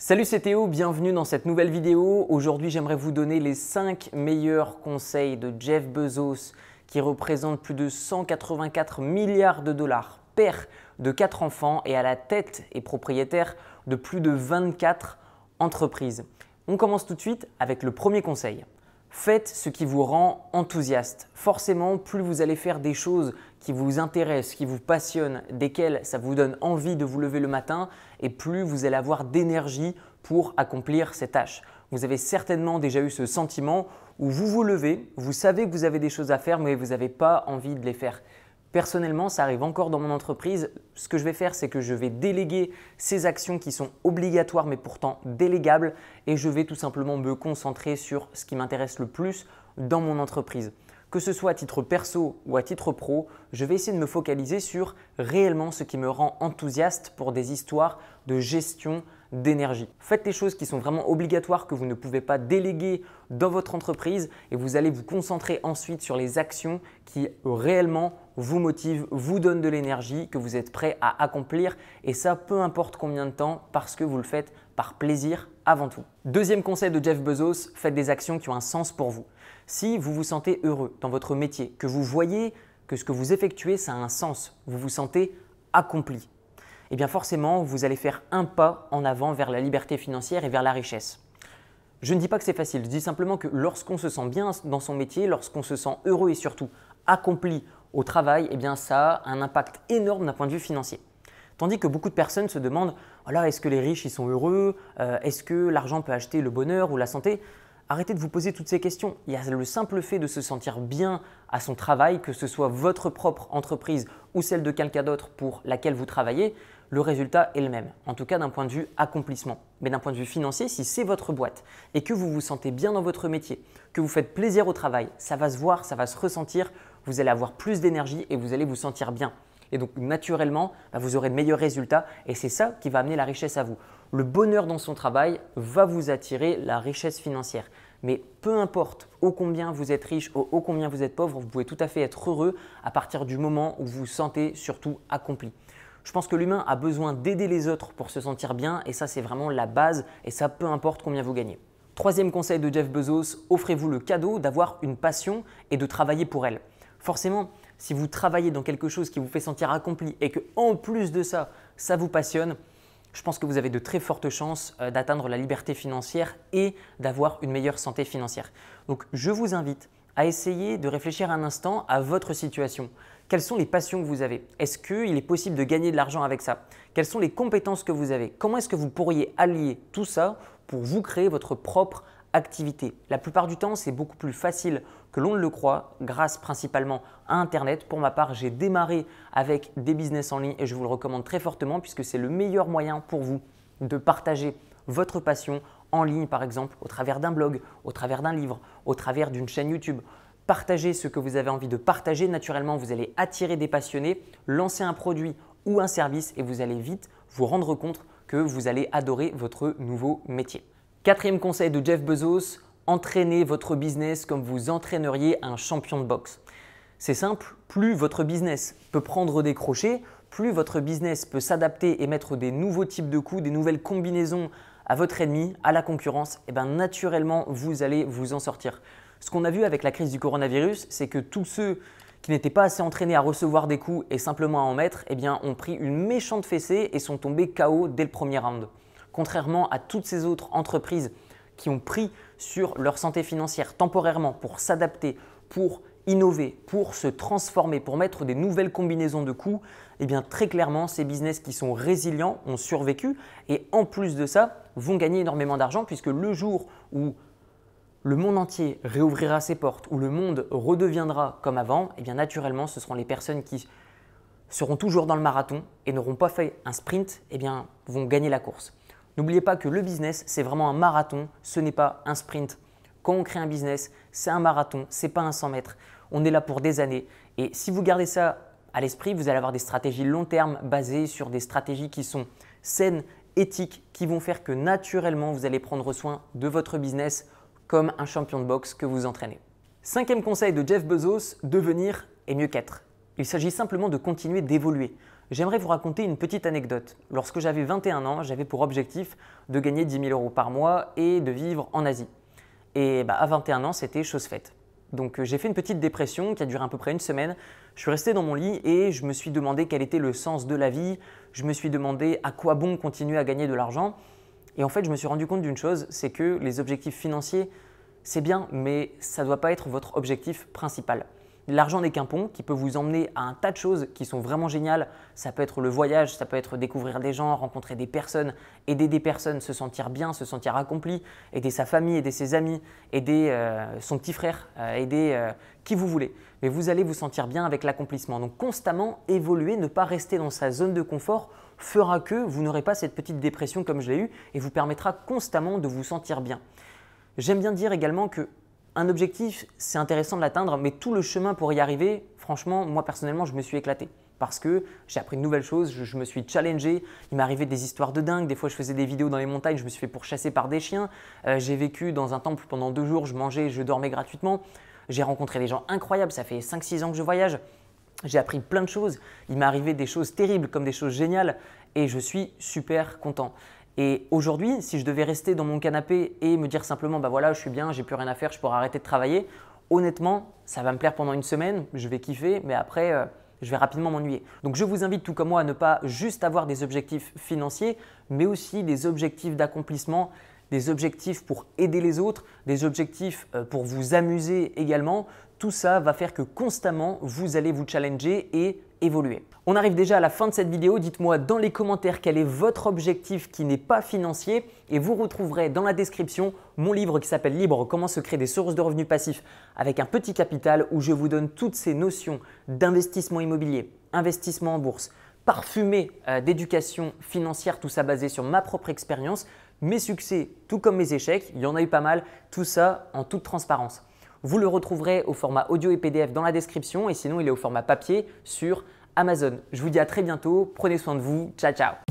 Salut c'est Théo, bienvenue dans cette nouvelle vidéo. Aujourd'hui j'aimerais vous donner les 5 meilleurs conseils de Jeff Bezos qui représente plus de 184 milliards de dollars, père de 4 enfants et à la tête et propriétaire de plus de 24 entreprises. On commence tout de suite avec le premier conseil. Faites ce qui vous rend enthousiaste. Forcément, plus vous allez faire des choses qui vous intéressent, qui vous passionnent, desquelles ça vous donne envie de vous lever le matin, et plus vous allez avoir d'énergie pour accomplir ces tâches. Vous avez certainement déjà eu ce sentiment où vous vous levez, vous savez que vous avez des choses à faire, mais vous n'avez pas envie de les faire. Personnellement, ça arrive encore dans mon entreprise. Ce que je vais faire, c'est que je vais déléguer ces actions qui sont obligatoires mais pourtant délégables et je vais tout simplement me concentrer sur ce qui m'intéresse le plus dans mon entreprise. Que ce soit à titre perso ou à titre pro, je vais essayer de me focaliser sur réellement ce qui me rend enthousiaste pour des histoires de gestion d'énergie. Faites les choses qui sont vraiment obligatoires que vous ne pouvez pas déléguer dans votre entreprise et vous allez vous concentrer ensuite sur les actions qui réellement vous motivent, vous donnent de l'énergie, que vous êtes prêt à accomplir et ça peu importe combien de temps parce que vous le faites par plaisir avant tout. Deuxième conseil de Jeff Bezos, faites des actions qui ont un sens pour vous. Si vous vous sentez heureux dans votre métier, que vous voyez que ce que vous effectuez, ça a un sens, vous vous sentez accompli, eh bien forcément, vous allez faire un pas en avant vers la liberté financière et vers la richesse. Je ne dis pas que c'est facile, je dis simplement que lorsqu'on se sent bien dans son métier, lorsqu'on se sent heureux et surtout accompli au travail, eh bien ça a un impact énorme d'un point de vue financier. Tandis que beaucoup de personnes se demandent voilà, est-ce que les riches ils sont heureux? Euh, Est-ce que l'argent peut acheter le bonheur ou la santé? Arrêtez de vous poser toutes ces questions. Il y a le simple fait de se sentir bien à son travail, que ce soit votre propre entreprise ou celle de quelqu'un d'autre pour laquelle vous travaillez, le résultat est le même, en tout cas d'un point de vue accomplissement. Mais d'un point de vue financier, si c'est votre boîte et que vous vous sentez bien dans votre métier, que vous faites plaisir au travail, ça va se voir, ça va se ressentir, vous allez avoir plus d'énergie et vous allez vous sentir bien. Et donc naturellement, bah, vous aurez de meilleurs résultats et c'est ça qui va amener la richesse à vous. Le bonheur dans son travail va vous attirer la richesse financière. Mais peu importe ô combien vous êtes riche, ô, ô combien vous êtes pauvre, vous pouvez tout à fait être heureux à partir du moment où vous vous sentez surtout accompli. Je pense que l'humain a besoin d'aider les autres pour se sentir bien et ça c'est vraiment la base et ça peu importe combien vous gagnez. Troisième conseil de Jeff Bezos, offrez-vous le cadeau d'avoir une passion et de travailler pour elle. Forcément, si vous travaillez dans quelque chose qui vous fait sentir accompli et que en plus de ça, ça vous passionne, je pense que vous avez de très fortes chances euh, d'atteindre la liberté financière et d'avoir une meilleure santé financière. Donc je vous invite à essayer de réfléchir un instant à votre situation. Quelles sont les passions que vous avez? Est-ce qu'il est possible de gagner de l'argent avec ça? Quelles sont les compétences que vous avez? Comment est-ce que vous pourriez allier tout ça pour vous créer votre propre activité? La plupart du temps, c'est beaucoup plus facile que l'on ne le croit grâce principalement à Internet. Pour ma part, j'ai démarré avec des business en ligne et je vous le recommande très fortement puisque c'est le meilleur moyen pour vous de partager votre passion en ligne par exemple au travers d'un blog, au travers d'un livre, au travers d'une chaîne YouTube partagez ce que vous avez envie de partager. Naturellement, vous allez attirer des passionnés, lancer un produit ou un service et vous allez vite vous rendre compte que vous allez adorer votre nouveau métier. Quatrième conseil de Jeff Bezos, entraînez votre business comme vous entraîneriez un champion de boxe. C'est simple, plus votre business peut prendre des crochets, plus votre business peut s'adapter et mettre des nouveaux types de coups, des nouvelles combinaisons à votre ennemi, à la concurrence, et eh bien naturellement, vous allez vous en sortir. Ce qu'on a vu avec la crise du coronavirus, c'est que tous ceux qui n'étaient pas assez entraînés à recevoir des coups et simplement à en mettre, eh bien, ont pris une méchante fessée et sont tombés KO dès le premier round. Contrairement à toutes ces autres entreprises qui ont pris sur leur santé financière temporairement pour s'adapter, pour innover, pour se transformer, pour mettre des nouvelles combinaisons de coups, eh bien très clairement, ces business qui sont résilients ont survécu et en plus de ça, vont gagner énormément d'argent puisque le jour où le monde entier réouvrira ses portes, ou le monde redeviendra comme avant, et eh bien naturellement, ce seront les personnes qui seront toujours dans le marathon et n'auront pas fait un sprint, et eh bien vont gagner la course. N'oubliez pas que le business, c'est vraiment un marathon, ce n'est pas un sprint. Quand on crée un business, c'est un marathon, c'est pas un 100 mètres. On est là pour des années. Et si vous gardez ça à l'esprit, vous allez avoir des stratégies long terme basées sur des stratégies qui sont saines, éthiques, qui vont faire que naturellement, vous allez prendre soin de votre business comme un champion de boxe que vous entraînez. Cinquième conseil de Jeff Bezos, devenir est mieux qu'être. Il s'agit simplement de continuer d'évoluer, J'aimerais vous raconter une petite anecdote. Lorsque j'avais 21 ans, j'avais pour objectif de gagner 10 000 euros par mois et de vivre en Asie. Et bah, à 21 ans, c'était chose faite. Donc euh, j'ai fait une petite dépression qui a duré à peu près une semaine. Je suis resté dans mon lit et je me suis demandé quel était le sens de la vie. Je me suis demandé à quoi bon continuer à gagner de l'argent. Et en fait, je me suis rendu compte d'une chose, c'est que les objectifs financiers, c'est bien, mais ça ne doit pas être votre objectif principal. L'argent n'est qu'un qui peut vous emmener à un tas de choses qui sont vraiment géniales. Ça peut être le voyage, ça peut être découvrir des gens, rencontrer des personnes, aider des personnes, se sentir bien, se sentir accompli, aider sa famille, aider ses amis, aider euh, son petit frère, euh, aider euh, qui vous voulez. Mais vous allez vous sentir bien avec l'accomplissement. Donc constamment évoluer, ne pas rester dans sa zone de confort fera que vous n'aurez pas cette petite dépression comme je l'ai eu et vous permettra constamment de vous sentir bien. J'aime bien dire également que un objectif, c'est intéressant de l'atteindre, mais tout le chemin pour y arriver, franchement, moi personnellement, je me suis éclaté. Parce que j'ai appris de nouvelles choses, je, me suis challengé, il m'arrivait des histoires de dingue, des fois je faisais des vidéos dans les montagnes, je me suis fait pourchasser par des chiens, euh, j'ai vécu dans un temple pendant deux jours, je mangeais, je dormais gratuitement, j'ai rencontré des gens incroyables, ça fait 5-6 ans que je voyage, j'ai appris plein de choses, il m'est arrivé des choses terribles comme des choses géniales et je suis super content. Et aujourd'hui, si je devais rester dans mon canapé et me dire simplement, bah voilà, je suis bien, j'ai plus rien à faire, je pourrais arrêter de travailler, honnêtement, ça va me plaire pendant une semaine, je vais kiffer, mais après, euh, je vais rapidement m'ennuyer. Donc je vous invite tout comme moi à ne pas juste avoir des objectifs financiers, mais aussi des objectifs d'accomplissement, des objectifs pour aider les autres, des objectifs euh, pour vous amuser également. Tout ça va faire que constamment, vous allez vous challenger et évoluer. On arrive déjà à la fin de cette vidéo. Dites-moi dans les commentaires quel est votre objectif qui n'est pas financier et vous retrouverez dans la description mon livre qui s'appelle Libre, comment se créer des sources de revenus passifs avec un petit capital où je vous donne toutes ces notions d'investissement immobilier, investissement en bourse, parfumé euh, d'éducation financière, tout ça basé sur ma propre expérience, mes succès tout comme mes échecs, il y en a eu pas mal, tout ça en toute transparence. Vous le retrouverez au format audio et PDF dans la description et sinon il est au format papier sur Amazon. Je vous dis à très bientôt, prenez soin de vous, ciao ciao